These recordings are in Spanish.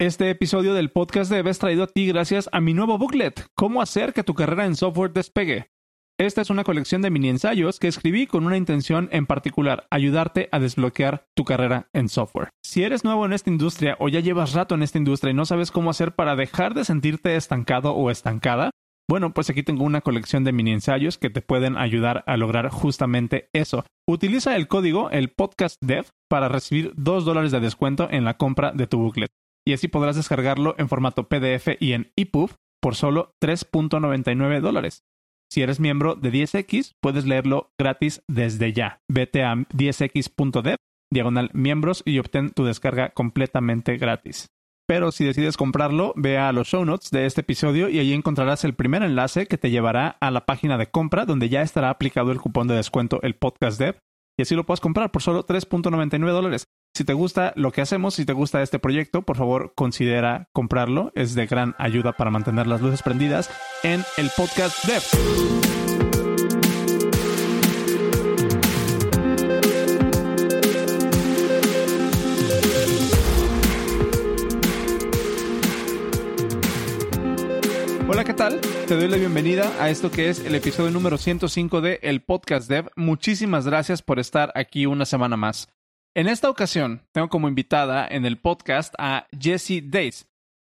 Este episodio del podcast Dev es traído a ti gracias a mi nuevo booklet, Cómo hacer que tu carrera en software despegue. Esta es una colección de mini ensayos que escribí con una intención en particular, ayudarte a desbloquear tu carrera en software. Si eres nuevo en esta industria o ya llevas rato en esta industria y no sabes cómo hacer para dejar de sentirte estancado o estancada, bueno, pues aquí tengo una colección de mini ensayos que te pueden ayudar a lograr justamente eso. Utiliza el código, el podcast dev, para recibir 2 dólares de descuento en la compra de tu booklet y así podrás descargarlo en formato PDF y en EPUB por solo 3.99 dólares. Si eres miembro de 10X, puedes leerlo gratis desde ya. Vete a 10x.dev, diagonal miembros y obtén tu descarga completamente gratis. Pero si decides comprarlo, ve a los show notes de este episodio y allí encontrarás el primer enlace que te llevará a la página de compra donde ya estará aplicado el cupón de descuento el podcast dev y así lo puedes comprar por solo 3.99 dólares. Si te gusta lo que hacemos, si te gusta este proyecto, por favor considera comprarlo. Es de gran ayuda para mantener las luces prendidas en el podcast Dev. Hola, ¿qué tal? Te doy la bienvenida a esto que es el episodio número 105 de El Podcast Dev. Muchísimas gracias por estar aquí una semana más. En esta ocasión, tengo como invitada en el podcast a Jessie Days.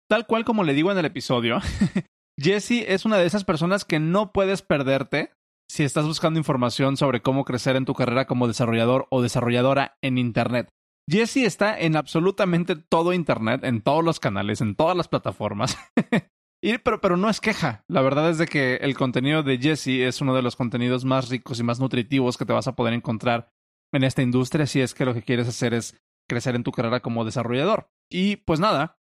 Tal cual como le digo en el episodio, Jessie es una de esas personas que no puedes perderte si estás buscando información sobre cómo crecer en tu carrera como desarrollador o desarrolladora en Internet. Jessie está en absolutamente todo Internet, en todos los canales, en todas las plataformas. pero, pero no es queja. La verdad es de que el contenido de Jesse es uno de los contenidos más ricos y más nutritivos que te vas a poder encontrar en esta industria si es que lo que quieres hacer es crecer en tu carrera como desarrollador. Y pues nada,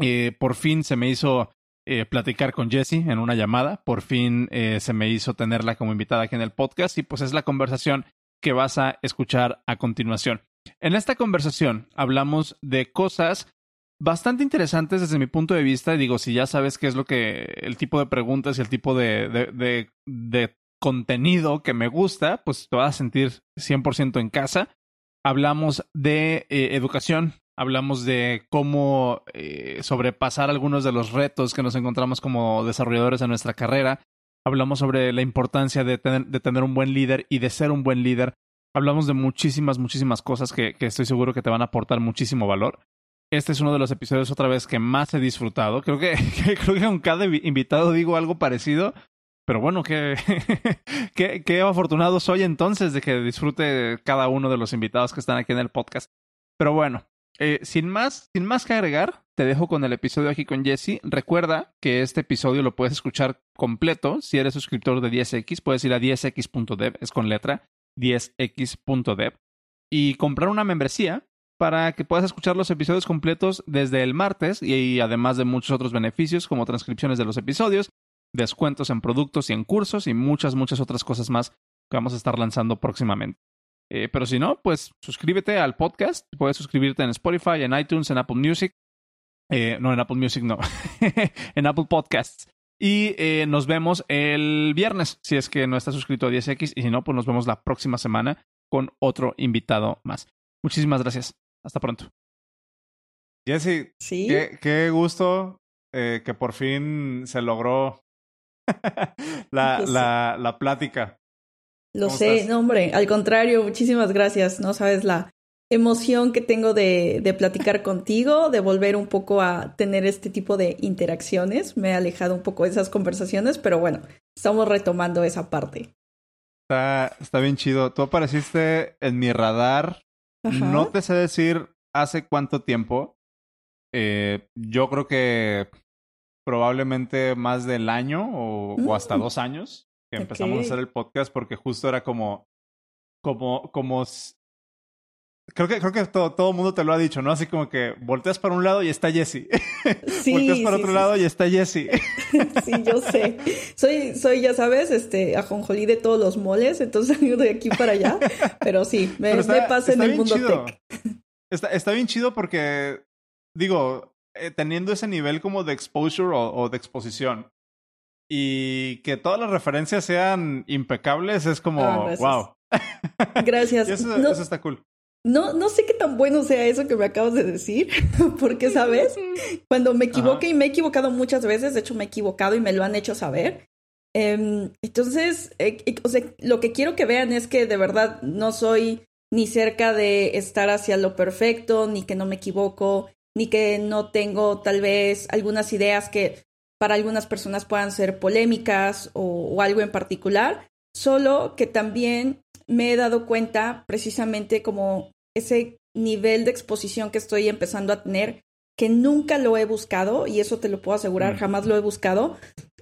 eh, por fin se me hizo eh, platicar con Jesse en una llamada, por fin eh, se me hizo tenerla como invitada aquí en el podcast y pues es la conversación que vas a escuchar a continuación. En esta conversación hablamos de cosas bastante interesantes desde mi punto de vista. Digo, si ya sabes qué es lo que, el tipo de preguntas y el tipo de, de, de, contenido que me gusta, pues te vas a sentir 100% en casa. Hablamos de eh, educación, hablamos de cómo eh, sobrepasar algunos de los retos que nos encontramos como desarrolladores en nuestra carrera. Hablamos sobre la importancia de tener, un buen líder y de ser un buen líder. Hablamos de muchísimas, muchísimas cosas que, que estoy seguro que te van a aportar muchísimo valor. Este es uno de los episodios otra vez que más he disfrutado. Creo que, creo que con cada invitado digo algo parecido. Pero bueno, qué, qué, qué afortunado soy entonces de que disfrute cada uno de los invitados que están aquí en el podcast. Pero bueno, eh, sin más, sin más que agregar, te dejo con el episodio aquí con Jesse. Recuerda que este episodio lo puedes escuchar completo. Si eres suscriptor de 10X, puedes ir a 10x.dev, es con letra, 10x.dev, y comprar una membresía para que puedas escuchar los episodios completos desde el martes y, además de muchos otros beneficios como transcripciones de los episodios, descuentos en productos y en cursos y muchas, muchas otras cosas más que vamos a estar lanzando próximamente. Eh, pero si no, pues suscríbete al podcast. Puedes suscribirte en Spotify, en iTunes, en Apple Music. Eh, no, en Apple Music no. en Apple Podcasts. Y eh, nos vemos el viernes, si es que no estás suscrito a 10X. Y si no, pues nos vemos la próxima semana con otro invitado más. Muchísimas gracias. Hasta pronto. Jesse, ¿Sí? qué, gusto eh, que por fin se logró la, la, la, plática. Lo sé, no, hombre, al contrario, muchísimas gracias. No sabes la emoción que tengo de, de platicar contigo, de volver un poco a tener este tipo de interacciones. Me he alejado un poco de esas conversaciones, pero bueno, estamos retomando esa parte. Está, está bien chido. Tú apareciste en mi radar no te sé decir hace cuánto tiempo. Eh, yo creo que probablemente más del año o, hasta mm. dos años que empezamos a hacer el podcast porque justo era como, como, como Creo que, creo que todo, todo el mundo te lo ha dicho, ¿no? Así como que volteas para un lado y está Jesse. Sí, volteas para otro lado y está Jesse. sí, yo sé. Soy, soy, ya sabes, este, ajonjolí de todos los moles, entonces salgo de aquí para allá. Pero sí, me, pasa en el mundo tech. Está, está bien chido porque, digo, eh, teniendo ese nivel como de exposure o, de exposición y que todas las referencias sean impecables, es como, wow. Ah, gracias. eso está cool. no, no sé qué tan bueno sea eso que me acabas de decir, porque, ¿sabes? Cuando me equivoqué y me he equivocado muchas veces, de hecho me he equivocado y me lo han hecho saber. Em, entonces, eh, o sea, lo que quiero que vean es que de verdad no soy ni cerca de estar hacia lo perfecto, ni que no me equivoco, ni que no tengo tal vez algunas ideas que para algunas personas puedan ser polémicas o, algo en particular, solo que también me he dado cuenta precisamente como ese nivel de exposición que estoy empezando a tener, que nunca lo he buscado, y eso te lo puedo asegurar, mm. jamás lo he buscado,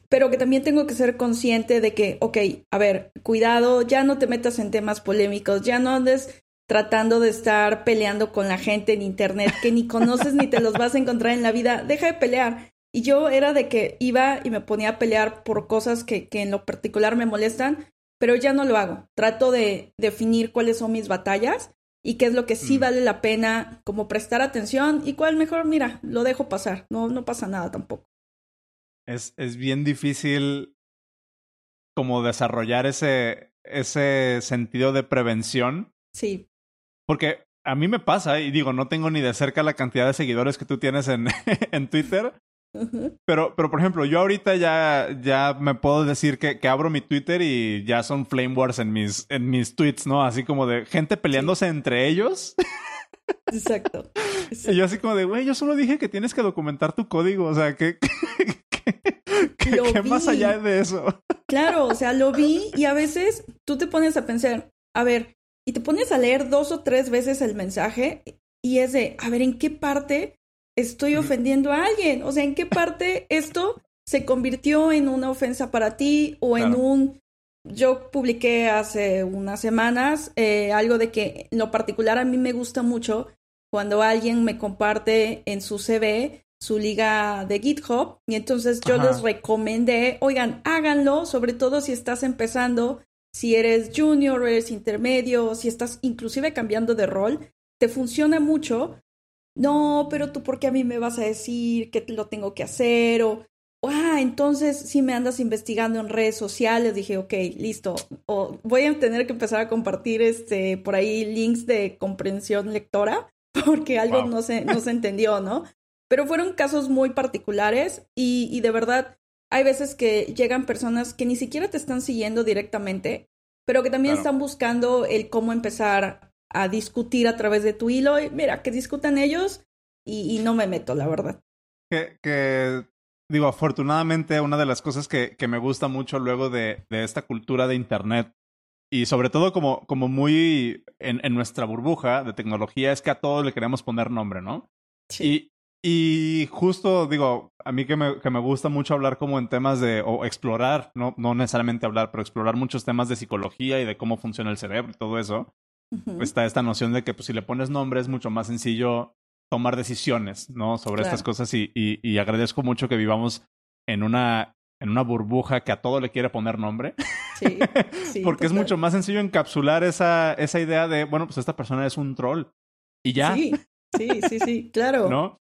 pero que también tengo que ser consciente de que, ok, a ver, cuidado, ya no te metas en temas polémicos, ya no andes tratando de estar peleando con la gente en internet que ni conoces ni te los vas a encontrar en la vida, deja de pelear. Y yo era de que iba y me ponía a pelear por cosas que, que en lo particular me molestan, pero ya no lo hago. Trato de definir cuáles son mis batallas y qué es lo que sí mm. vale la pena como prestar atención y cuál mejor, mira, lo dejo pasar, no, no pasa nada tampoco. Es, es bien difícil como desarrollar ese, ese sentido de prevención. Sí. Porque a mí me pasa, y digo, no tengo ni de cerca la cantidad de seguidores que tú tienes en, en Twitter, pero, pero, por ejemplo, yo ahorita ya, ya me puedo decir que, que, abro mi Twitter y ya son flame wars en mis, en mis tweets, ¿no? Así como de gente peleándose entre ellos. Exacto, Y yo así como de, güey, yo solo dije que tienes que documentar tu código, o sea, ¿qué, qué, más allá de eso? Claro, o sea, lo vi y a veces tú te pones a pensar, a ver, y te pones a leer dos o tres veces el mensaje y es de, a ver, ¿en qué parte estoy ofendiendo a alguien? O sea, ¿en qué parte esto se convirtió en una ofensa para ti o en un... Yo publiqué hace unas semanas eh, algo de que en lo particular a mí me gusta mucho cuando alguien me comparte en su CV su liga de GitHub y entonces yo les recomendé, oigan, háganlo, sobre todo si estás empezando, si eres junior, eres intermedio, si estás inclusive cambiando de rol, te funciona mucho no, pero tú, ¿por qué a mí me vas a decir que lo tengo que hacer? O, ah, entonces si me andas investigando en redes sociales, dije, ok, listo. O voy a tener que empezar a compartir este, por ahí links de comprensión lectora, porque algo no, se, no se entendió, ¿no? Pero fueron casos muy particulares y, y de verdad hay veces que llegan personas que ni siquiera te están siguiendo directamente, pero que también están buscando el cómo empezar a discutir a través de tu hilo. Y mira, que discutan ellos y, no me meto, la verdad. Que, que, digo, afortunadamente, una de las cosas que, que me gusta mucho luego de, de, esta cultura de Internet y sobre todo como, como muy en, en, nuestra burbuja de tecnología es que a todos le queremos poner nombre, ¿no? Sí. Y, y justo, digo, a mí que me, que me gusta mucho hablar como en temas de, o explorar, no, no necesariamente hablar, pero explorar muchos temas de psicología y de cómo funciona el cerebro y todo eso está esta noción de que pues, si le pones nombre es mucho más sencillo tomar decisiones, ¿no? Sobre estas cosas y, y, agradezco mucho que vivamos en una, en una burbuja que a todo le quiere poner nombre. Sí, sí Porque es mucho más sencillo encapsular esa, esa idea de, bueno, pues esta persona es un troll. Y ya. Sí, sí, sí, sí, claro. ¿No?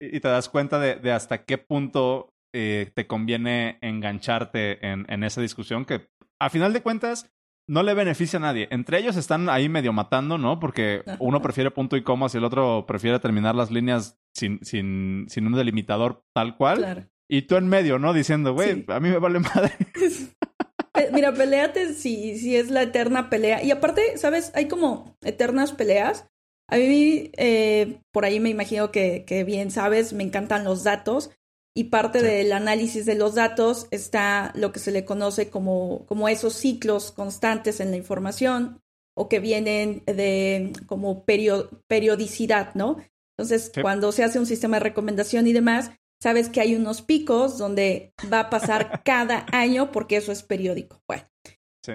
Y, te das cuenta de, de hasta qué punto eh, te conviene engancharte en, en esa discusión que, a final de cuentas, no le beneficia a nadie. Entre ellos están ahí medio matando, ¿no? Porque uno prefiere punto y coma y el otro prefiere terminar las líneas sin, sin, sin un delimitador tal cual. Y tú en medio, ¿no? Diciendo, güey, a mí me vale madre. Mira, peleate si, si es la eterna pelea. Y aparte, ¿sabes? Hay como eternas peleas. A mí, eh, por ahí me imagino que, que bien sabes, me encantan los datos y parte del análisis de los datos está lo que se le conoce como, como esos ciclos constantes en la información o que vienen de como periodicidad, ¿no? Entonces, cuando se hace un sistema de recomendación y demás, sabes que hay unos picos donde va a pasar cada año porque eso es periódico. Bueno,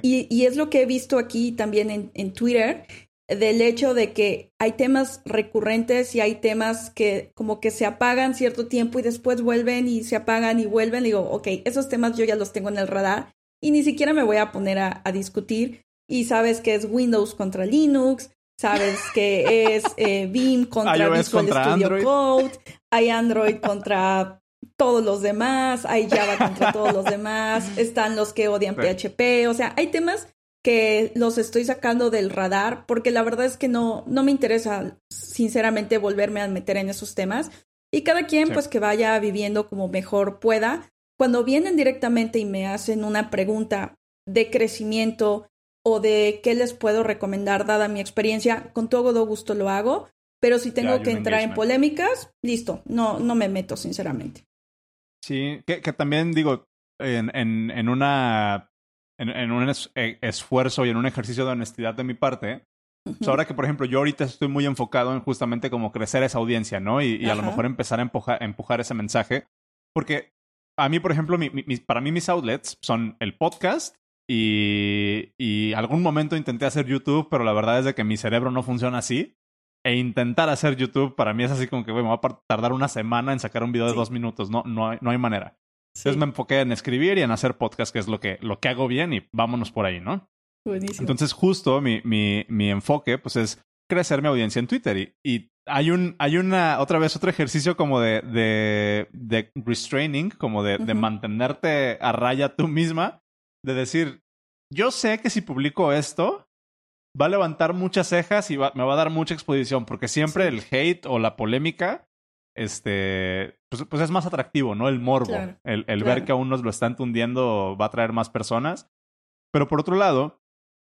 y, y, es lo que he visto aquí también en, en Twitter, del hecho de que hay temas recurrentes y hay temas que como que se apagan cierto tiempo y después vuelven y se apagan y vuelven. Digo, ok, esos temas yo ya los tengo en el radar y ni siquiera me voy a poner a, discutir. Y sabes que es Windows contra Linux, sabes que es eh, Vim contra Visual Studio Code, hay Android contra todos los demás, hay Java contra todos los demás, están los que odian PHP, o sea, hay temas que los estoy sacando del radar, porque la verdad es que no, no me interesa, sinceramente, volverme a meter en esos temas. Y cada quien, pues, que vaya viviendo como mejor pueda. Cuando vienen directamente y me hacen una pregunta de crecimiento o de qué les puedo recomendar dada mi experiencia, con todo gusto lo hago. Pero si tengo que entrar en polémicas, listo, no, no me meto, sinceramente. Sí, que, que también digo, en, en, en una en, un e, esfuerzo y en un ejercicio de honestidad de mi parte. ahora que, por ejemplo, yo ahorita estoy muy enfocado en justamente como crecer esa audiencia, ¿no? Y, a lo mejor empezar a empujar, empujar, ese mensaje. Porque a mí, por ejemplo, para mí mis outlets son el podcast y, y algún momento intenté hacer YouTube, pero la verdad es de que mi cerebro no funciona así. E intentar hacer YouTube para mí es así como que, bueno, va a tardar una semana en sacar un video de dos minutos. No, no, hay, no hay manera. Entonces me enfoqué en escribir y en hacer podcast, que es lo que, lo que hago bien y vámonos por ahí, ¿no? Buenísimo. Entonces justo mi, mi, mi enfoque pues es crecer mi audiencia en Twitter y, y hay un, hay una, otra vez otro ejercicio como de, de, de restraining, como de, de mantenerte a raya tú misma, de decir, yo sé que si publico esto, va a levantar muchas cejas y me va a dar mucha exposición, porque siempre el hate o la polémica este, pues, pues, es más atractivo, ¿no? El morbo, el, el ver que aún nos lo están tundiendo va a traer más personas. Pero por otro lado,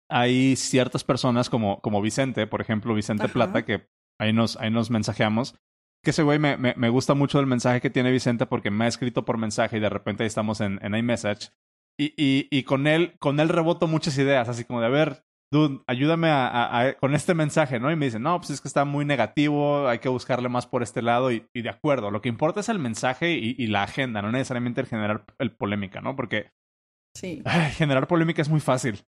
hay ciertas personas como, como Vicente, por ejemplo, Vicente Plata, que ahí nos, ahí nos mensajeamos, que ese güey me, me, me, gusta mucho el mensaje que tiene Vicente porque me ha escrito por mensaje y de repente ahí estamos en, en iMessage. Y, y, y con él, con él reboto muchas ideas, así como de, a ver, dude, ayúdame a, con este mensaje, ¿no? Y me dicen, no, pues es que está muy negativo, hay que buscarle más por este lado y, de acuerdo, lo que importa es el mensaje y, la agenda, no necesariamente el generar el polémica, ¿no? Porque sí. generar polémica es muy fácil.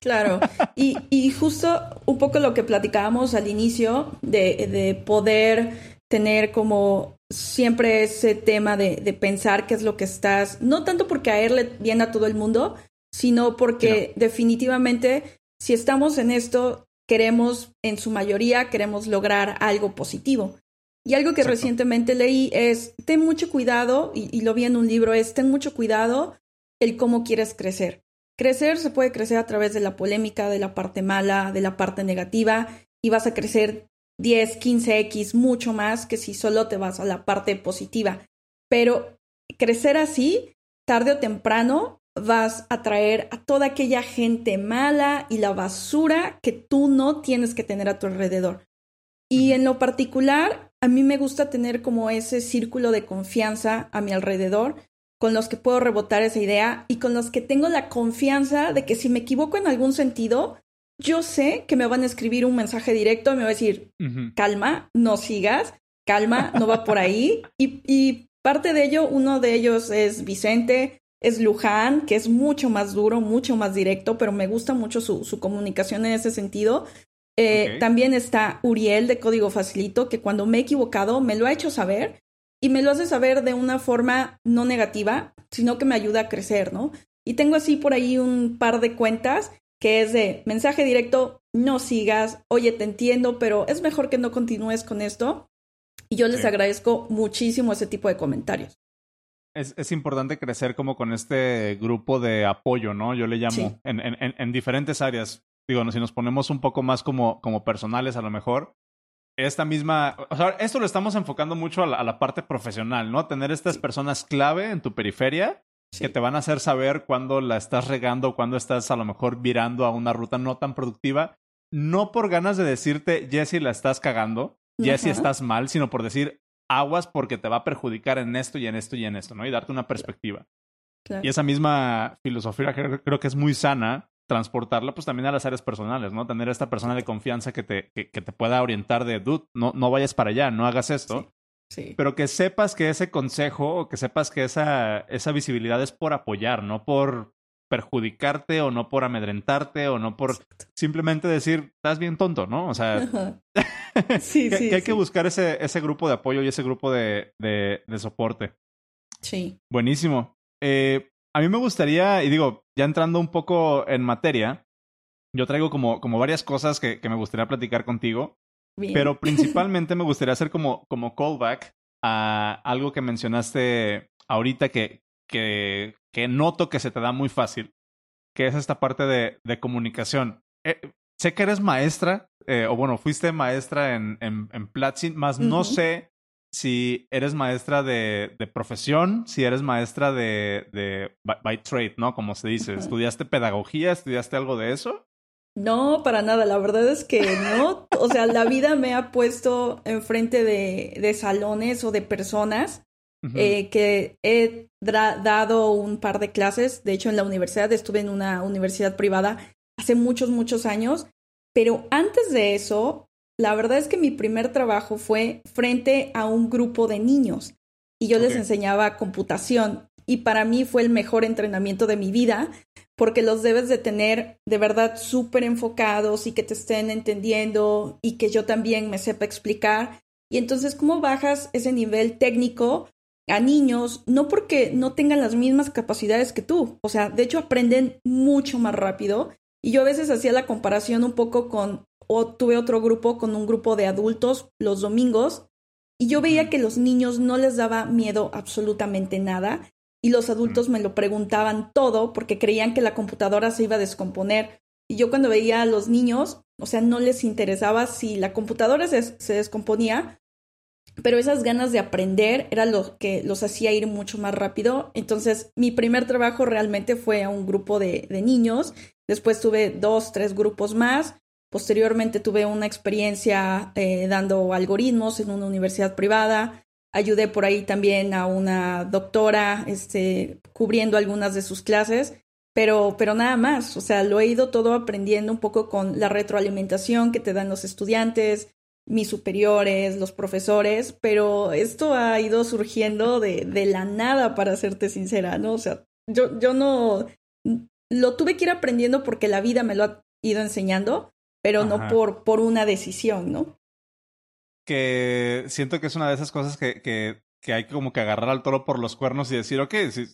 Claro, y, y justo un poco lo que platicábamos al inicio de, de poder tener como siempre ese tema de, de, pensar qué es lo que estás, no tanto por caerle bien a todo el mundo, sino porque definitivamente si estamos en esto, queremos, en su mayoría, queremos lograr algo positivo. Y algo que recientemente leí es, ten mucho cuidado, y, lo vi en un libro, es, ten mucho cuidado el cómo quieres crecer. Crecer se puede crecer a través de la polémica, de la parte mala, de la parte negativa, y vas a crecer 10, 15x, mucho más que si solo te vas a la parte positiva. Pero crecer así, tarde o temprano, vas a traer a toda aquella gente mala y la basura que tú no tienes que tener a tu alrededor. Y en lo particular, a mí me gusta tener como ese círculo de confianza a mi alrededor con los que puedo rebotar esa idea y con los que tengo la confianza de que si me equivoco en algún sentido, yo sé que me van a escribir un mensaje directo y me va a decir, calma, no sigas, calma, no va por ahí. Y, y parte de ello, uno de ellos es Vicente, es Luján, que es mucho más duro, mucho más directo, pero me gusta mucho su, su comunicación en ese sentido. Eh, también está Uriel de Código Facilito, que cuando me he equivocado me lo ha hecho saber y me lo hace saber de una forma no negativa, sino que me ayuda a crecer, ¿no? Y tengo así por ahí un par de cuentas que es de mensaje directo, no sigas, oye, te entiendo, pero es mejor que no continúes con esto. Y yo les agradezco muchísimo ese tipo de comentarios es, es, importante crecer como con este grupo de apoyo, ¿no? Yo le llamo en, en, en, diferentes áreas. Digo, si nos ponemos un poco más como, como personales a lo mejor, esta misma, o sea, esto lo estamos enfocando mucho a la, parte profesional, ¿no? Tener estas personas clave en tu periferia que te van a hacer saber cuándo la estás regando, cuándo estás a lo mejor virando a una ruta no tan productiva, no por ganas de decirte, Jesse, la estás cagando, Jesse, estás mal, sino por decir, aguas porque te va a perjudicar en esto y en esto y en esto, ¿no? Y darte una perspectiva. Y esa misma filosofía creo, que es muy sana transportarla pues también a las áreas personales, ¿no? Tener a esta persona de confianza que te, que, te pueda orientar de, dude, no, no vayas para allá, no hagas esto. Sí. Pero que sepas que ese consejo o que sepas que esa, esa visibilidad es por apoyar, no por perjudicarte o no por amedrentarte o no por simplemente decir, estás bien tonto, ¿no? O sea, sí, que, sí, hay que buscar ese, ese grupo de apoyo y ese grupo de, de, de soporte. Sí. Buenísimo. Eh, a mí me gustaría, y digo, ya entrando un poco en materia, yo traigo como, como varias cosas que, que me gustaría platicar contigo, pero principalmente me gustaría hacer como, como callback a algo que mencionaste ahorita que, que, que noto que se te da muy fácil, que es esta parte de, de comunicación. Eh, sé que eres maestra, eh, o bueno, fuiste maestra en, en, en más no sé si eres maestra de, de, profesión, si eres maestra de, de by, trade, ¿no? Como se dice. ¿Estudiaste pedagogía? ¿Estudiaste algo de eso? No, para nada. La verdad es que no. O sea, la vida me ha puesto enfrente de, de salones o de personas eh, que he dado un par de clases. De hecho, en la universidad estuve en una universidad privada hace muchos, muchos años. Pero antes de eso, la verdad es que mi primer trabajo fue frente a un grupo de niños y yo les enseñaba computación y para mí fue el mejor entrenamiento de mi vida porque los debes de tener de verdad súper enfocados y que te estén entendiendo y que yo también me sepa explicar. Y entonces, ¿cómo bajas ese nivel técnico a niños? No porque no tengan las mismas capacidades que tú, o sea, de hecho aprenden mucho más rápido. Y yo a veces hacía la comparación un poco con o tuve otro grupo con un grupo de adultos los domingos y yo veía que los niños no les daba miedo absolutamente nada y los adultos me lo preguntaban todo porque creían que la computadora se iba a descomponer. Y yo cuando veía a los niños, o sea, no les interesaba si la computadora se, se descomponía, pero esas ganas de aprender era lo que los hacía ir mucho más rápido. Entonces, mi primer trabajo realmente fue a un grupo de, niños. Después tuve dos, tres grupos más Posteriormente tuve una experiencia eh, dando algoritmos en una universidad privada. Ayudé por ahí también a una doctora este, cubriendo algunas de sus clases, pero, pero nada más. O sea, lo he ido todo aprendiendo un poco con la retroalimentación que te dan los estudiantes, mis superiores, los profesores, pero esto ha ido surgiendo de, de la nada, para serte sincera, ¿no? O sea, yo, yo no lo tuve que ir aprendiendo porque la vida me lo ha ido enseñando, pero no por, por una decisión, ¿no? Que siento que es una de esas cosas que, que, que hay como que agarrar al toro por los cuernos y decir, ok, si,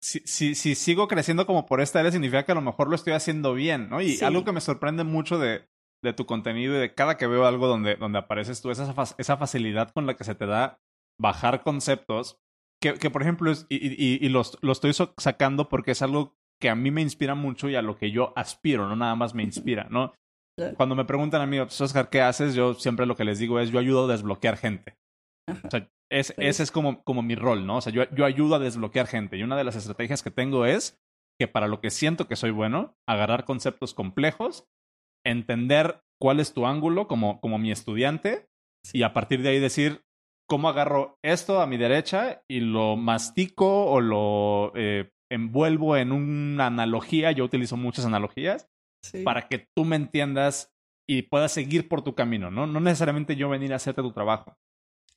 si, si, si, sigo creciendo como por esta área, significa que a lo mejor lo estoy haciendo bien, ¿no? Y algo que me sorprende mucho de, de tu contenido y de cada que veo algo donde, donde apareces tú, es esa, esa facilidad con la que se te da bajar conceptos, que, que por ejemplo, es, y, y, y los, lo estoy sacando porque es algo que a mí me inspira mucho y a lo que yo aspiro, no nada más me inspira, ¿no? Cuando me preguntan a mí, pues, Oscar, ¿qué haces? Yo siempre lo que les digo es, yo ayudo a desbloquear gente. O sea, es, ese es como, como mi rol, ¿no? O sea, yo, yo ayudo a desbloquear gente. Y una de las estrategias que tengo es que para lo que siento que soy bueno, agarrar conceptos complejos, entender cuál es tu ángulo como, como mi estudiante y a partir de ahí decir cómo agarro esto a mi derecha y lo mastico o lo eh, envuelvo en una analogía. Yo utilizo muchas analogías para que tú me entiendas y puedas seguir por tu camino, ¿no? No necesariamente yo venir a hacerte tu trabajo.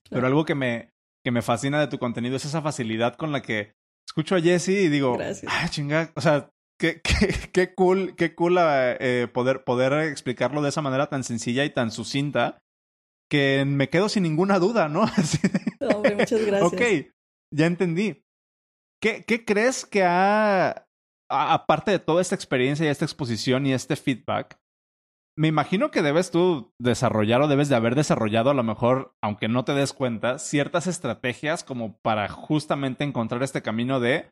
Pero algo que me, que me fascina de tu contenido es esa facilidad con la que escucho a Jesse y digo, ah, chinga, o sea, qué, qué, qué cool, qué cool eh, poder, poder explicarlo de esa manera tan sencilla y tan sucinta que me quedo sin ninguna duda, ¿no? Hombre, muchas gracias. Ok, ya entendí. ¿Qué, ¿Qué crees que ha aparte de toda esta experiencia y esta exposición y este feedback, me imagino que debes tú desarrollar o debes de haber desarrollado a lo mejor, aunque no te des cuenta, ciertas estrategias como para justamente encontrar este camino de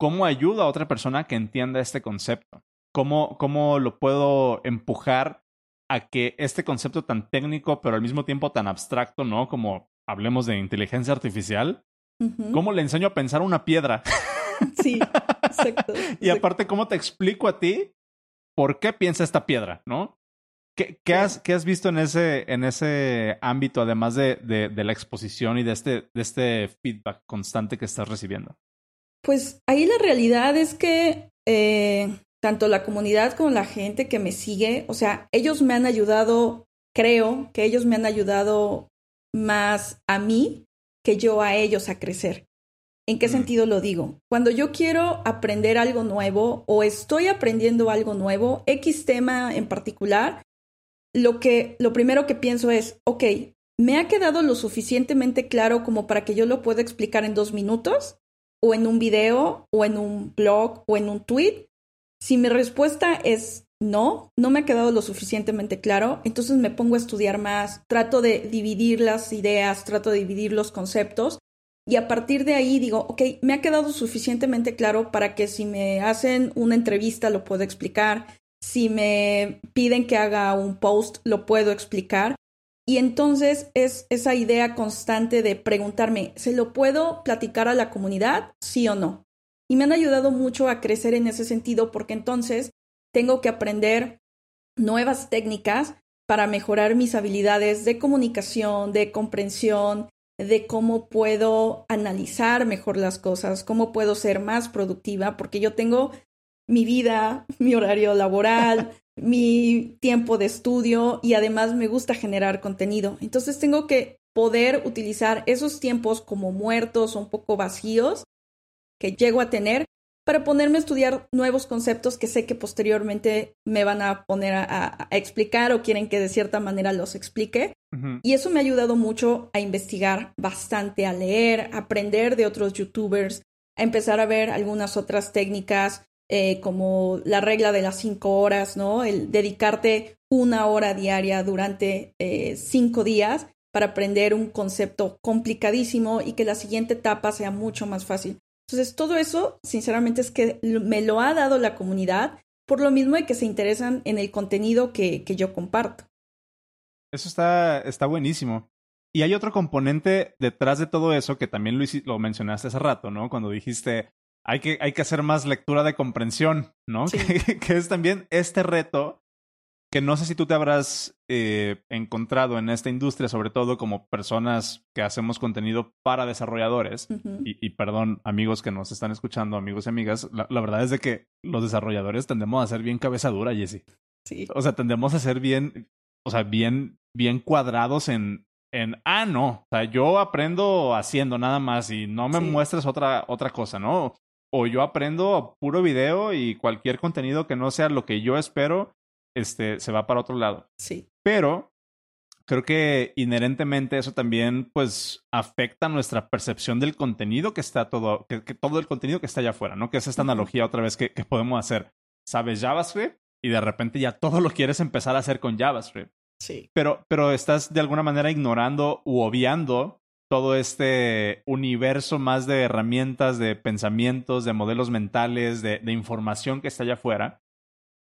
cómo ayuda a otra persona que entienda este concepto. Cómo, cómo lo puedo empujar a que este concepto tan técnico, pero al mismo tiempo tan abstracto, ¿no? Como hablemos de inteligencia artificial, ¿cómo le enseño a pensar una piedra? Sí, exacto. y aparte, ¿cómo te explico a ti por qué piensa esta piedra, no? ¿Qué, qué, has, ¿Qué, has, visto en ese, en ese ámbito, además de, de, de, la exposición y de este, de este feedback constante que estás recibiendo? Pues ahí la realidad es que eh, tanto la comunidad como la gente que me sigue, o sea, ellos me han ayudado, creo que ellos me han ayudado más a mí que yo a ellos a crecer. ¿En qué sentido lo digo? Cuando yo quiero aprender algo nuevo o estoy aprendiendo algo nuevo, X tema en particular, lo que lo primero que pienso es, ok, ¿me ha quedado lo suficientemente claro como para que yo lo pueda explicar en dos minutos? ¿O en un video? ¿O en un blog? ¿O en un tweet? Si mi respuesta es no, no me ha quedado lo suficientemente claro, entonces me pongo a estudiar más, trato de dividir las ideas, trato de dividir los conceptos y a partir de ahí digo, ok, me ha quedado suficientemente claro para que si me hacen una entrevista lo puedo explicar, si me piden que haga un post lo puedo explicar. Y entonces es esa idea constante de preguntarme, ¿se lo puedo platicar a la comunidad? Sí o no. Y me han ayudado mucho a crecer en ese sentido porque entonces tengo que aprender nuevas técnicas para mejorar mis habilidades de comunicación, de comprensión, de cómo puedo analizar mejor las cosas, cómo puedo ser más productiva, porque yo tengo mi vida, mi horario laboral, mi tiempo de estudio y además me gusta generar contenido. Entonces tengo que poder utilizar esos tiempos como muertos o un poco vacíos que llego a tener para ponerme a estudiar nuevos conceptos que sé que posteriormente me van a poner a, explicar o quieren que de cierta manera los explique. Y eso me ha ayudado mucho a investigar bastante, a leer, a aprender de otros youtubers, a empezar a ver algunas otras técnicas eh, como la regla de las cinco horas, ¿no? El dedicarte una hora diaria durante eh, cinco días para aprender un concepto complicadísimo y que la siguiente etapa sea mucho más fácil. Entonces, todo eso, sinceramente, es que me lo ha dado la comunidad por lo mismo de que se interesan en el contenido que, que yo comparto. Eso está, está buenísimo. Y hay otro componente detrás de todo eso que también lo, lo mencionaste hace rato, ¿no? Cuando dijiste, hay que, hay que hacer más lectura de comprensión, ¿no? que, es también este reto que no sé si tú te habrás eh, encontrado en esta industria, sobre todo como personas que hacemos contenido para desarrolladores. y, perdón, amigos que nos están escuchando, amigos y amigas, la, verdad es de que los desarrolladores tendemos a ser bien cabezadura, Jesse. Sí. O sea, tendemos a ser bien, o sea, bien, bien cuadrados en, en, ah, no, o sea, yo aprendo haciendo nada más y no me muestres otra, otra cosa, ¿no? O yo aprendo puro video y cualquier contenido que no sea lo que yo espero, este, se va para otro lado. Sí. Pero creo que inherentemente eso también pues afecta nuestra percepción del contenido que está todo, que, todo el contenido que está allá afuera, ¿no? Que es esta analogía otra vez que, que, podemos hacer. Sabes JavaScript y de repente ya todo lo quieres empezar a hacer con JavaScript. Sí. Pero, pero estás de alguna manera ignorando u obviando todo este universo más de herramientas, de pensamientos, de modelos mentales, de, de información que está allá afuera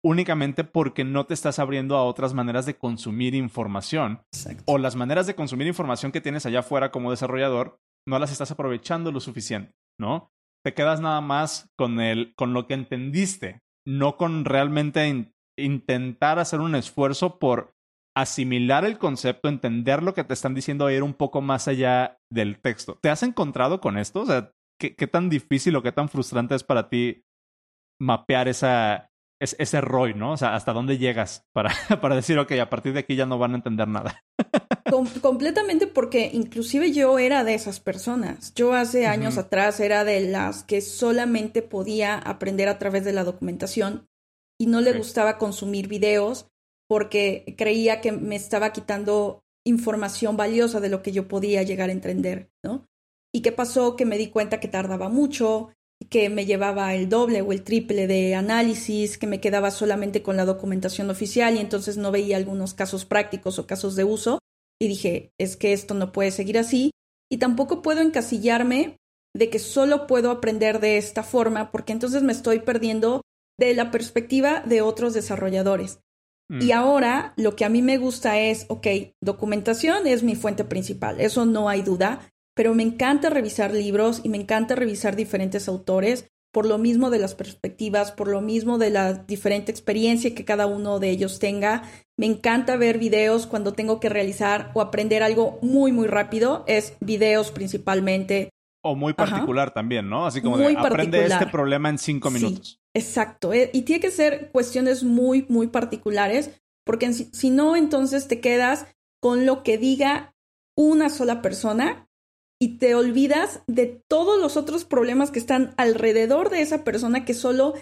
únicamente porque no te estás abriendo a otras maneras de consumir información. O las maneras de consumir información que tienes allá afuera como desarrollador, no las estás aprovechando lo suficiente, ¿no? Te quedas nada más con, el, con lo que entendiste, no con realmente intentar hacer un esfuerzo por asimilar el concepto, entender lo que te están diciendo e ir un poco más allá del texto. ¿Te has encontrado con esto? O sea, ¿qué, qué tan difícil o qué tan frustrante es para ti mapear esa, es, ese ROI, ¿no? O sea, hasta dónde llegas para, para decir, ok, a partir de aquí ya no van a entender nada. completamente porque inclusive yo era de esas personas. Yo hace años atrás era de las que solamente podía aprender a través de la documentación y no le gustaba consumir videos porque creía que me estaba quitando información valiosa de lo que yo podía llegar a entender, ¿no? ¿Y qué pasó? Que me di cuenta que tardaba mucho, que me llevaba el doble o el triple de análisis, que me quedaba solamente con la documentación oficial y entonces no veía algunos casos prácticos o casos de uso. Y dije, es que esto no puede seguir así. Y tampoco puedo encasillarme de que solo puedo aprender de esta forma, porque entonces me estoy perdiendo de la perspectiva de otros desarrolladores. Mm. Y ahora lo que a mí me gusta es, ok, documentación es mi fuente principal, eso no hay duda, pero me encanta revisar libros y me encanta revisar diferentes autores por lo mismo de las perspectivas, por lo mismo de la diferente experiencia que cada uno de ellos tenga. Me encanta ver videos cuando tengo que realizar o aprender algo muy, muy rápido. Es videos principalmente. O muy particular también, ¿no? Así como de, aprende este problema en cinco minutos. Exacto. Eh, y tiene que ser cuestiones muy, muy particulares, porque si no, entonces te quedas con lo que diga una sola persona y te olvidas de todos los otros problemas que están alrededor de esa persona que solo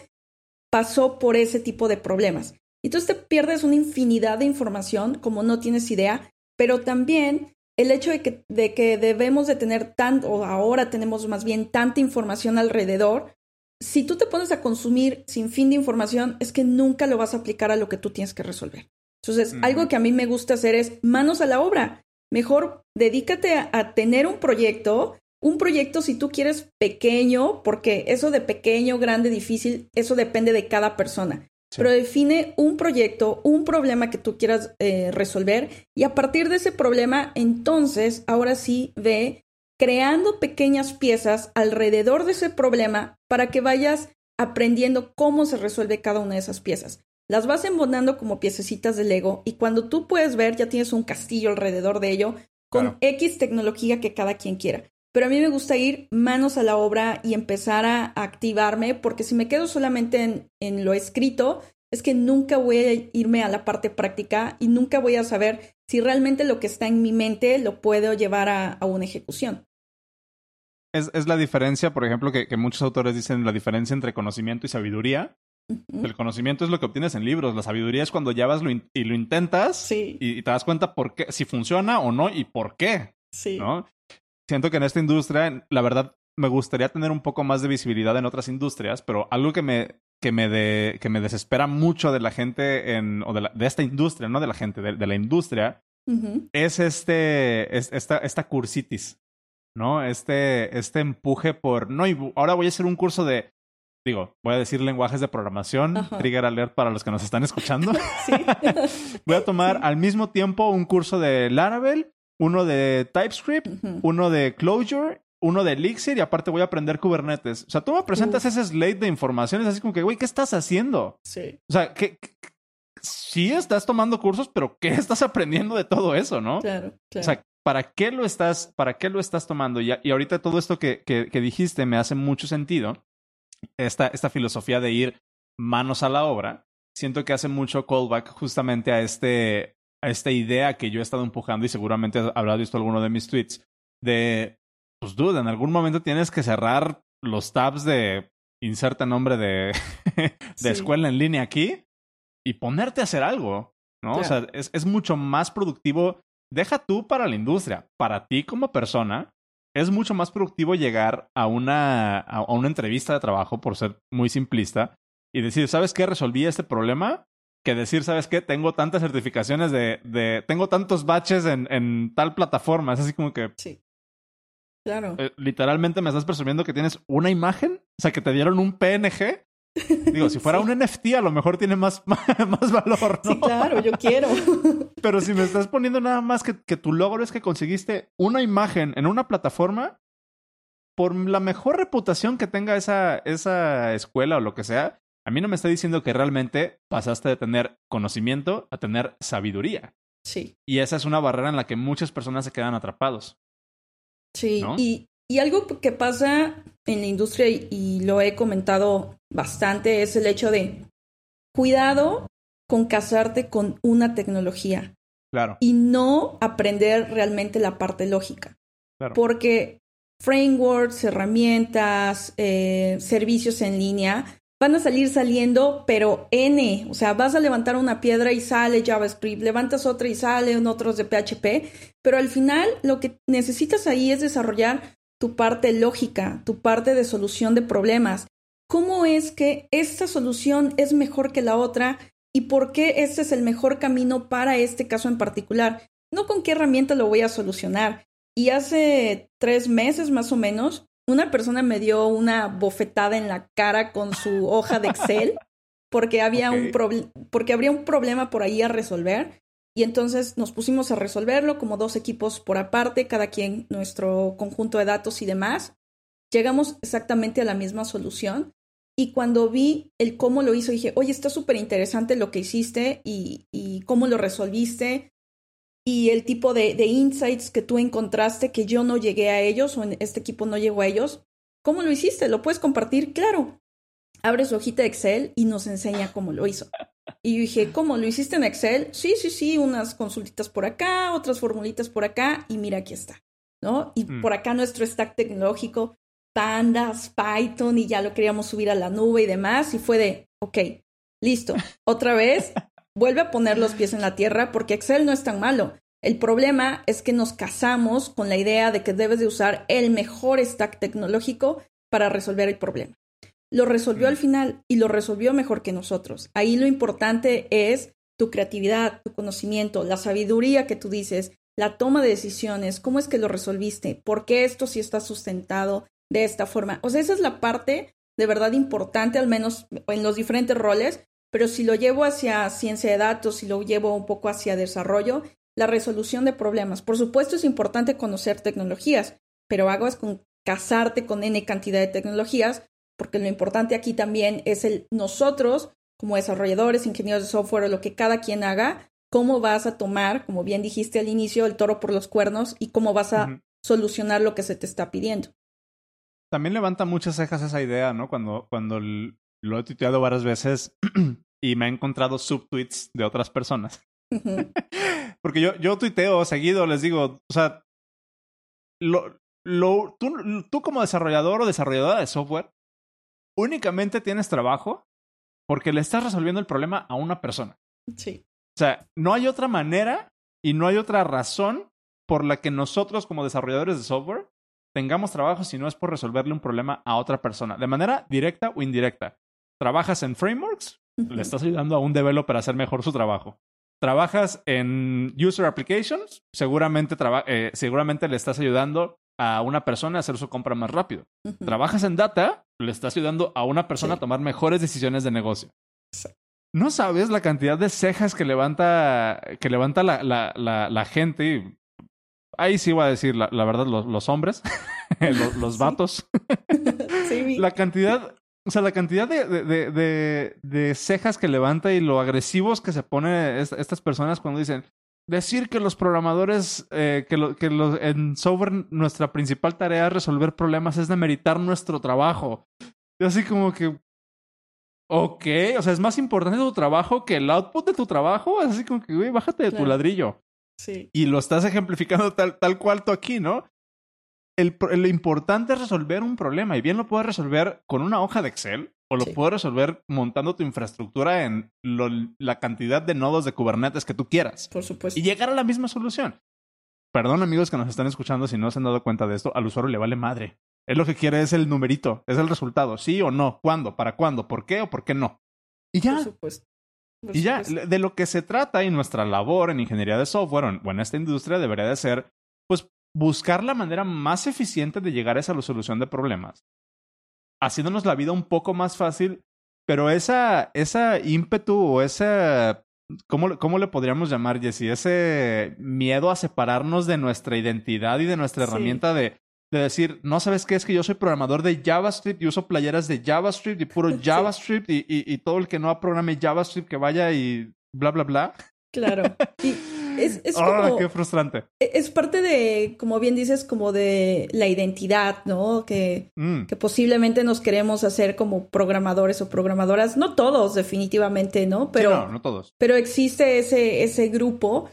pasó por ese tipo de problemas. Entonces te pierdes una infinidad de información como no tienes idea, pero también el hecho de que, de que debemos de tener tanto, o ahora tenemos más bien tanta información alrededor, si tú te pones a consumir sin fin de información, es que nunca lo vas a aplicar a lo que tú tienes que resolver. Entonces, algo que a mí me gusta hacer es manos a la obra. Mejor dedícate a, tener un proyecto un proyecto si tú quieres pequeño, porque eso de pequeño, grande, difícil, eso depende de cada persona. Pero define un proyecto, un problema que tú quieras eh, resolver y a partir de ese problema, entonces, ahora sí ve creando pequeñas piezas alrededor de ese problema para que vayas aprendiendo cómo se resuelve cada una de esas piezas. Las vas embonando como piececitas de Lego y cuando tú puedes ver ya tienes un castillo alrededor de ello con X tecnología que cada quien quiera. Pero a mí me gusta ir manos a la obra y empezar a activarme porque si me quedo solamente en, en lo escrito, es que nunca voy a irme a la parte práctica y nunca voy a saber si realmente lo que está en mi mente lo puedo llevar a, una ejecución. Es, es, la diferencia, por ejemplo, que, que, muchos autores dicen la diferencia entre conocimiento y sabiduría. El conocimiento es lo que obtienes en libros, la sabiduría es cuando ya vas y lo intentas y, te das cuenta por qué, si funciona o no y por qué. Sí. ¿no? Siento que en esta industria, la verdad, me gustaría tener un poco más de visibilidad en otras industrias, pero algo que me, que me, de, que me desespera mucho de la gente en, o de, de esta industria, no de la gente, de, la industria, es este, es, esta, esta cursitis, ¿no? Este, este empuje por, no, y ahora voy a hacer un curso de, digo, voy a decir lenguajes de programación, trigger alert para los que nos están escuchando. voy a tomar al mismo tiempo un curso de Laravel, uno de TypeScript, uno de Clojure uno de Elixir y aparte voy a aprender Kubernetes. O sea, tú me presentas ese slate de informaciones así como que, güey, ¿qué estás haciendo? Sí. O sea, que sí estás tomando cursos, pero ¿qué estás aprendiendo de todo eso, no? Claro, claro. O sea, ¿para qué lo estás, para qué lo estás tomando? Y, y ahorita todo esto que, que, que, dijiste me hace mucho sentido. Esta, esta filosofía de ir manos a la obra. Siento que hace mucho callback justamente a este a esta idea que yo he estado empujando y seguramente habrás visto alguno de mis tweets de pues duda, en algún momento tienes que cerrar los tabs de inserta nombre de, de escuela en línea aquí y ponerte a hacer algo, ¿no? O sea, es, es mucho más productivo. Deja tú para la industria, para ti como persona, es mucho más productivo llegar a una, a una entrevista de trabajo, por ser muy simplista, y decir, ¿sabes qué? Resolví este problema. Que decir, ¿sabes qué? Tengo tantas certificaciones de, de tengo tantos baches en, en tal plataforma. Es así como que, sí. Claro. Eh, literalmente me estás presumiendo que tienes una imagen, o sea, que te dieron un PNG. Digo, si fuera un NFT, a lo mejor tiene más, más valor, ¿no? Sí, claro, yo quiero. Pero si me estás poniendo nada más que, que tu logro es que conseguiste una imagen en una plataforma, por la mejor reputación que tenga esa, esa escuela o lo que sea, a mí no me está diciendo que realmente pasaste de tener conocimiento a tener sabiduría. Sí. Y esa es una barrera en la que muchas personas se quedan atrapados. Sí, y, y, algo que pasa en la industria, y, lo he comentado bastante, es el hecho de cuidado con casarte con una tecnología. Claro. Y no aprender realmente la parte lógica. Claro. Porque frameworks, herramientas, eh, servicios en línea van a salir saliendo, pero N, o sea, vas a levantar una piedra y sale JavaScript, levantas otra y salen otros de PHP, pero al final lo que necesitas ahí es desarrollar tu parte lógica, tu parte de solución de problemas. ¿Cómo es que esta solución es mejor que la otra y por qué este es el mejor camino para este caso en particular? No con qué herramienta lo voy a solucionar. Y hace tres meses más o menos una persona me dio una bofetada en la cara con su hoja de Excel porque había un porque habría un problema por ahí a resolver. Y entonces nos pusimos a resolverlo como dos equipos por aparte, cada quien nuestro conjunto de datos y demás. Llegamos exactamente a la misma solución. Y cuando vi el cómo lo hizo dije, oye, está súper interesante lo que hiciste y, y cómo lo resolviste y el tipo de, de, insights que tú encontraste que yo no llegué a ellos o en este equipo no llegó a ellos. ¿Cómo lo hiciste? ¿Lo puedes compartir? Claro. Abre su hojita de Excel y nos enseña cómo lo hizo. Y yo dije, ¿cómo? ¿Lo hiciste en Excel? Sí, sí, sí, unas consultitas por acá, otras formulitas por acá y mira, aquí está. ¿No? Y mm. por acá nuestro stack tecnológico, Pandas, Python y ya lo queríamos subir a la nube y demás y fue de, ok, listo, otra vez vuelve a poner los pies en la tierra porque Excel no es tan malo. El problema es que nos casamos con la idea de que debes de usar el mejor stack tecnológico para resolver el problema. Lo resolvió al final y lo resolvió mejor que nosotros. Ahí lo importante es tu creatividad, tu conocimiento, la sabiduría que tú dices la toma de decisiones, cómo es que lo resolviste, por qué esto sí está sustentado de esta forma. O sea, esa es la parte de verdad importante, al menos en los diferentes roles, pero si lo llevo hacia ciencia de datos, si lo llevo un poco hacia desarrollo, la resolución de problemas. Por supuesto es importante conocer tecnologías, pero hagas con casarte con N cantidad de tecnologías, porque lo importante aquí también es el nosotros, como desarrolladores, ingenieros de software o lo que cada quien haga, cómo vas a tomar, como bien dijiste al inicio, el toro por los cuernos y cómo vas a solucionar lo que se te está pidiendo. También levanta muchas cejas esa idea, ¿no? Cuando, cuando lo he tuiteado varias veces y me he encontrado subtweets de otras personas. Porque yo, yo tuiteo seguido, les digo, o sea, lo, lo, tú, tú como desarrollador o desarrolladora de software, únicamente tienes trabajo porque le estás resolviendo el problema a una persona. Sí. O sea, no hay otra manera y no hay otra razón por la que nosotros como desarrolladores de software tengamos trabajo si no es por resolverle un problema a otra persona, de manera directa o indirecta. Trabajas en frameworks, le estás ayudando a un developer a hacer mejor su trabajo. Trabajas en user applications, seguramente, eh, seguramente le estás ayudando a una persona a hacer su compra más rápido. Trabajas en data, le estás ayudando a una persona a tomar mejores decisiones de negocio. No sabes la cantidad de cejas que levanta, que levanta la, la, la, gente. Ahí sí voy a decir la, verdad, los, los hombres, los, los, vatos. La cantidad, o sea, la cantidad de, de, de, de, cejas que levanta y lo agresivos que se ponen estas personas cuando dicen, decir que los programadores, eh, que, lo, que en software nuestra principal tarea es resolver problemas, es demeritar nuestro trabajo. Y así como que, ok, o sea, es más importante tu trabajo que el output de tu trabajo. Es así como que, güey, bájate de tu ladrillo. Sí. Y lo estás ejemplificando tal, tal cual tú aquí, ¿no? El, lo importante es resolver un problema y bien lo puedes resolver con una hoja de Excel o lo puedes resolver montando tu infraestructura en la cantidad de nodos de Kubernetes que tú quieras. Por supuesto. Y llegar a la misma solución. Perdón amigos que nos están escuchando si no se han dado cuenta de esto, al usuario le vale madre. Él lo que quiere es el numerito, es el resultado, sí o no, cuándo, para cuándo, por qué o por qué no. Y ya. Por supuesto. y ya, de lo que se trata y nuestra labor en ingeniería de software o en esta industria debería de ser, pues, buscar la manera más eficiente de llegar a esa solución de problemas haciéndonos la vida un poco más fácil, pero esa, esa ímpetu o esa, ¿cómo, ¿cómo le podríamos llamar, Jesse? Ese miedo a separarnos de nuestra identidad y de nuestra herramienta de, de decir, no sabes qué es que yo soy programador de JavaScript y uso playeras de JavaScript y puro JavaScript y, y, y todo el que no programe JavaScript que vaya y bla, bla, bla. Claro. Y es, es ah, qué frustrante. E, es parte de, como bien dices, como de la identidad, ¿no? Que, mm. que posiblemente nos queremos hacer como programadores o programadoras. No todos, definitivamente, ¿no? Pero, no, no todos. Pero existe ese, ese grupo.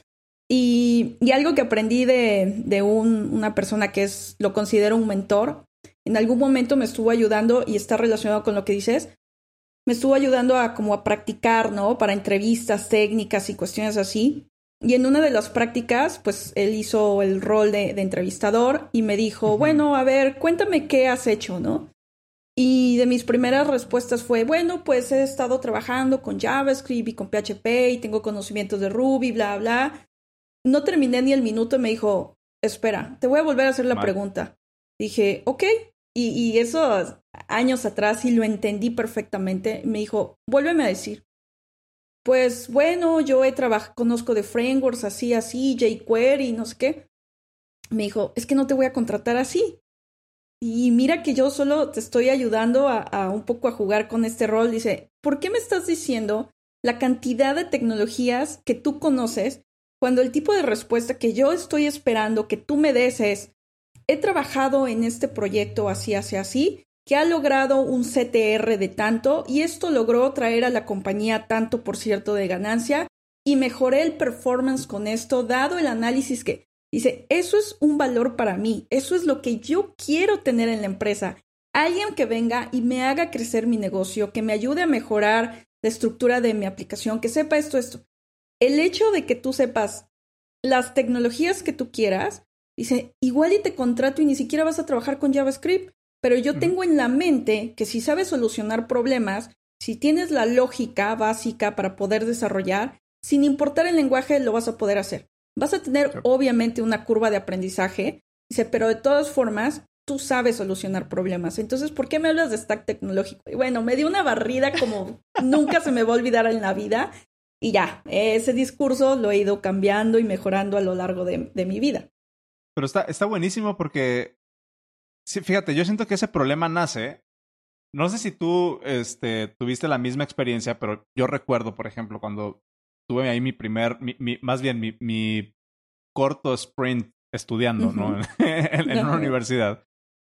Y, y algo que aprendí de, de un, una persona que es, lo considero un mentor, en algún momento me estuvo ayudando y está relacionado con lo que dices, me estuvo ayudando a como a practicar, ¿no? Para entrevistas técnicas y cuestiones así. Y en una de las prácticas, pues él hizo el rol de, entrevistador y me dijo, bueno, a ver, cuéntame qué has hecho, ¿no? Y de mis primeras respuestas fue, bueno, pues he estado trabajando con JavaScript y con PHP y tengo conocimientos de Ruby, bla, bla. No terminé ni el minuto y me dijo, espera, te voy a volver a hacer la pregunta. Dije, ok. Y, y esos años atrás sí lo entendí perfectamente. Me dijo, vuélveme a decir pues bueno, yo he trabajado, conozco de frameworks así, así, jQuery, no sé qué. Me dijo, es que no te voy a contratar así. Y mira que yo solo te estoy ayudando a, a, un poco a jugar con este rol. Dice, ¿por qué me estás diciendo la cantidad de tecnologías que tú conoces cuando el tipo de respuesta que yo estoy esperando que tú me des es, he trabajado en este proyecto así, así, así, que ha logrado un CTR de tanto y esto logró traer a la compañía tanto por cierto de ganancia y mejoré el performance con esto dado el análisis que dice, eso es un valor para mí, eso es lo que yo quiero tener en la empresa. Alguien que venga y me haga crecer mi negocio, que me ayude a mejorar la estructura de mi aplicación, que sepa esto, esto. El hecho de que tú sepas las tecnologías que tú quieras, dice, igual y te contrato y ni siquiera vas a trabajar con JavaScript, pero yo tengo en la mente que si sabes solucionar problemas, si tienes la lógica básica para poder desarrollar, sin importar el lenguaje, lo vas a poder hacer. Vas a tener obviamente una curva de aprendizaje, dice, pero de todas formas, tú sabes solucionar problemas. Entonces, ¿por qué me hablas de stack tecnológico? Y bueno, me dio una barrida como nunca se me va a olvidar en la vida. Y ya, ese discurso lo he ido cambiando y mejorando a lo largo de, mi vida. Pero está, está buenísimo porque, sí, fíjate, yo siento que ese problema nace. No sé si tú este, tuviste la misma experiencia, pero yo recuerdo, por ejemplo, cuando tuve ahí mi primer, mi, más bien mi, mi corto sprint estudiando, ¿no? en, una universidad.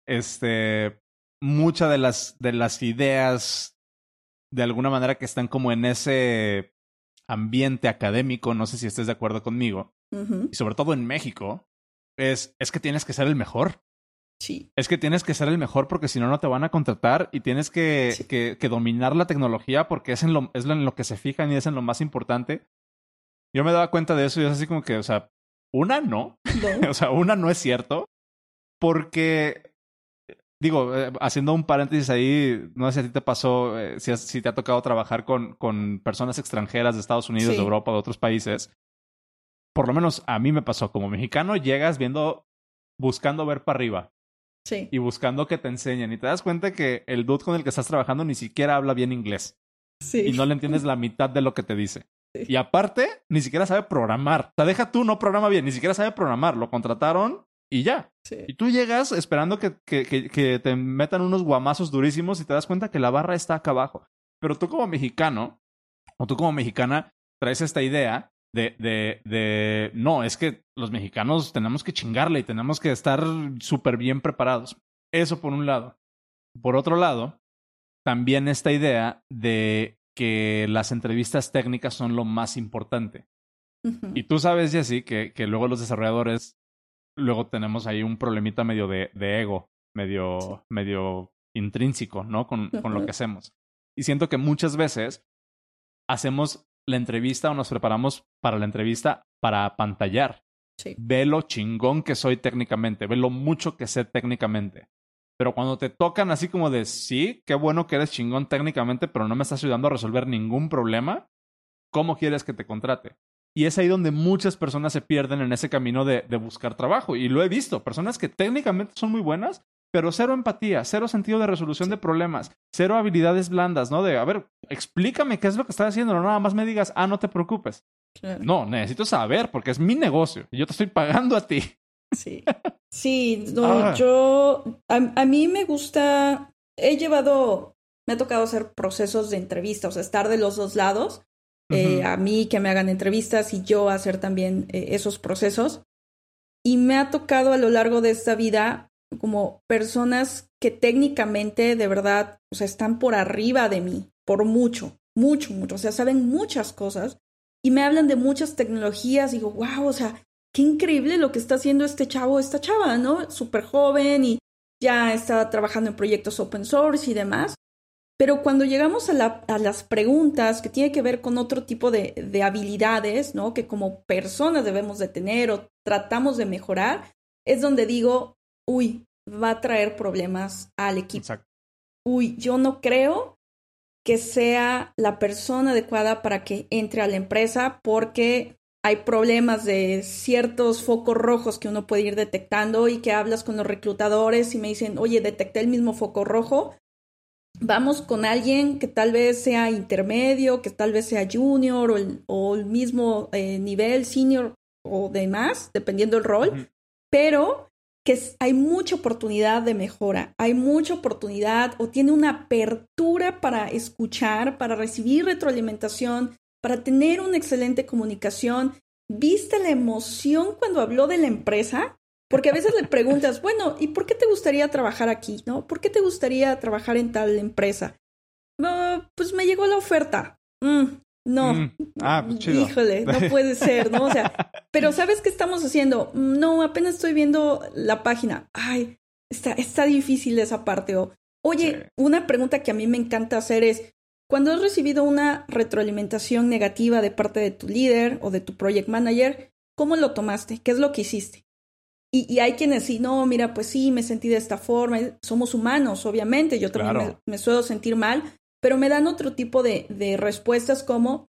Este, muchas de las, de las ideas, de alguna manera, que están como en ese ambiente académico, no sé si estés de acuerdo conmigo, y sobre todo en México, es, es que tienes que ser el mejor. Sí. Es que tienes que ser el mejor porque si no, no te van a contratar y tienes que, que, que, dominar la tecnología porque es en, lo, es en lo que se fijan y es en lo más importante. Yo me daba cuenta de eso y es así como que, o sea, una no. o sea, una no es cierto porque digo, eh, haciendo un paréntesis ahí, no sé si a ti te pasó, eh, si, si, te ha tocado trabajar con, con personas extranjeras de Estados Unidos, de Europa, de otros países. Por lo menos a mí me pasó, como mexicano llegas viendo, buscando ver para arriba. Sí. Y buscando que te enseñen. Y te das cuenta que el dude con el que estás trabajando ni siquiera habla bien inglés. Sí. Y no le entiendes la mitad de lo que te dice. Y aparte, ni siquiera sabe programar. O sea, deja tú, no programa bien, ni siquiera sabe programar. Lo contrataron y ya. Y tú llegas esperando que, que, que, te metan unos guamazos durísimos y te das cuenta que la barra está acá abajo. Pero tú como mexicano, o tú como mexicana, traes esta idea de, de, de, no, es que los mexicanos tenemos que chingarle y tenemos que estar súper bien preparados. Eso por un lado. Por otro lado, también esta idea de que las entrevistas técnicas son lo más importante. Y tú sabes, Jessy, que, que luego los desarrolladores luego tenemos ahí un problemita medio de, de ego, medio, medio intrínseco, ¿no? Con, con lo que hacemos. Y siento que muchas veces hacemos la entrevista o nos preparamos para la entrevista para pantallar. Sí. Ve lo chingón que soy técnicamente, ve lo mucho que sé técnicamente. Pero cuando te tocan así como de, sí, qué bueno que eres chingón técnicamente, pero no me estás ayudando a resolver ningún problema, ¿cómo quieres que te contrate? Y es ahí donde muchas personas se pierden en ese camino de, de, buscar trabajo. Y lo he visto, personas que técnicamente son muy buenas, pero cero empatía, cero sentido de resolución de problemas, cero habilidades blandas, ¿no? De, a ver, explícame qué es lo que estás haciendo, no nada más me digas, ah, no te preocupes. No, necesito saber porque es mi negocio y yo te estoy pagando a ti. Sí, sí, no, ah. yo, a, a mí me gusta, he llevado, me ha tocado hacer procesos de entrevista, o sea, estar de los dos lados eh, a mí que me hagan entrevistas y yo hacer también eh, esos procesos. Y me ha tocado a lo largo de esta vida como personas que técnicamente de verdad, o sea, están por arriba de mí, por mucho, mucho, mucho, o sea, saben muchas cosas y me hablan de muchas tecnologías, digo, wow, o sea, qué increíble lo que está haciendo este chavo, esta chava, ¿no? Súper joven y ya está trabajando en proyectos open source y demás. Pero cuando llegamos a, las preguntas que tiene que ver con otro tipo de, habilidades, ¿no? Que como personas debemos de tener o tratamos de mejorar, es donde digo, uy, va a traer problemas al equipo. Exacto. Uy, yo no creo que sea la persona adecuada para que entre a la empresa porque hay problemas de ciertos focos rojos que uno puede ir detectando y que hablas con los reclutadores y me dicen, oye, detecté el mismo foco rojo, vamos con alguien que tal vez sea intermedio, que tal vez sea junior o el, mismo eh, nivel senior o demás, dependiendo del rol, pero que hay mucha oportunidad de mejora, hay mucha oportunidad o tiene una apertura para escuchar, para recibir retroalimentación, para tener una excelente comunicación. ¿Viste la emoción cuando habló de la empresa? Porque a veces le preguntas, bueno, ¿y por qué te gustaría trabajar aquí? ¿No? ¿Por qué te gustaría trabajar en tal empresa? pues me llegó la oferta. Mm, no. Mm. Ah, pues chido. Híjole, no puede ser, ¿no? O sea, pero ¿sabes qué estamos haciendo? No, apenas estoy viendo la página. Ay, está, está difícil esa parte. O, oye, una pregunta que a mí me encanta hacer es, cuando has recibido una retroalimentación negativa de parte de tu líder o de tu project manager, ¿cómo lo tomaste? ¿Qué es lo que hiciste? Y, hay quienes sí, no, mira, pues sí, me sentí de esta forma. Somos humanos, obviamente, yo también me, suelo sentir mal, pero me dan otro tipo de, de respuestas como,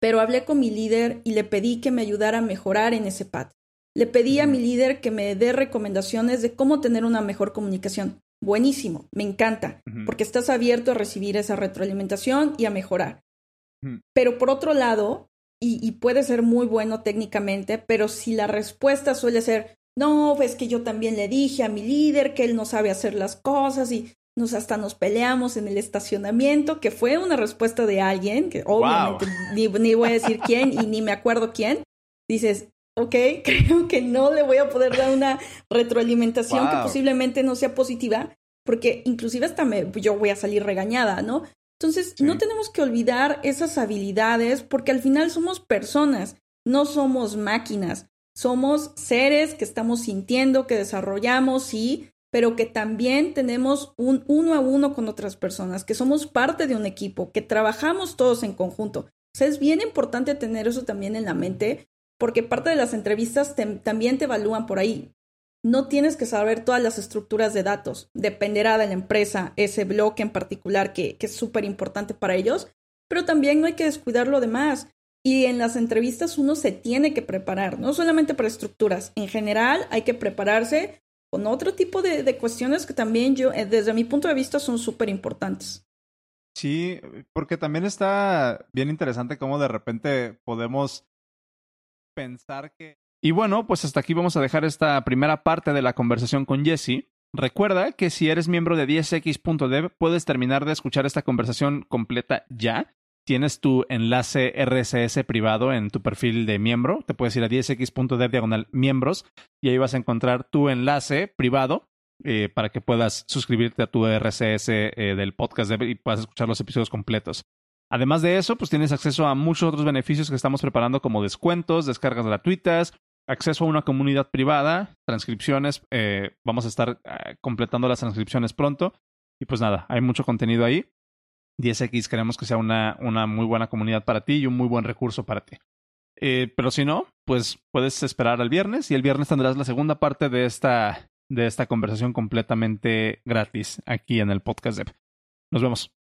pero hablé con mi líder y le pedí que me ayudara a mejorar en ese pad. Le pedí a mi líder que me dé recomendaciones de cómo tener una mejor comunicación. Buenísimo, me encanta, porque estás abierto a recibir esa retroalimentación y a mejorar. Pero por otro lado, y, puede ser muy bueno técnicamente, pero si la respuesta suele ser, no, es que yo también le dije a mi líder que él no sabe hacer las cosas y nos hasta nos peleamos en el estacionamiento, que fue una respuesta de alguien, que obviamente ni, voy a decir quién y ni me acuerdo quién, dices, ok, creo que no le voy a poder dar una retroalimentación que posiblemente no sea positiva, porque inclusive hasta me, yo voy a salir regañada, ¿no? Entonces, no tenemos que olvidar esas habilidades porque al final somos personas, no somos máquinas, somos seres que estamos sintiendo, que desarrollamos, sí, pero que también tenemos un uno a uno con otras personas, que somos parte de un equipo, que trabajamos todos en conjunto. O sea, es bien importante tener eso también en la mente, porque parte de las entrevistas también te evalúan por ahí no tienes que saber todas las estructuras de datos. Dependerá de la empresa, ese bloque en particular que, es súper importante para ellos, pero también no hay que descuidar lo demás. Y en las entrevistas uno se tiene que preparar, no solamente para estructuras, en general hay que prepararse con otro tipo de, de cuestiones que también yo, eh, desde mi punto de vista, son súper importantes. Sí, porque también está bien interesante cómo de repente podemos pensar que y bueno, pues hasta aquí vamos a dejar esta primera parte de la conversación con Jesse. Recuerda que si eres miembro de 10x.dev puedes terminar de escuchar esta conversación completa ya. Tienes tu enlace RSS privado en tu perfil de miembro. Te puedes ir a 10x.dev diagonal miembros y ahí vas a encontrar tu enlace privado eh, para que puedas suscribirte a tu RSS eh, del podcast y puedas escuchar los episodios completos. Además de eso, pues tienes acceso a muchos otros beneficios que estamos preparando como descuentos, descargas gratuitas, acceso a una comunidad privada, transcripciones, eh, vamos a estar completando las transcripciones pronto. Y pues nada, hay mucho contenido ahí. 10X queremos que sea una, una muy buena comunidad para ti y un muy buen recurso para ti. Eh, pero si no, pues puedes esperar al viernes y el viernes tendrás la segunda parte de esta, de esta conversación completamente gratis aquí en el podcast Nos vemos.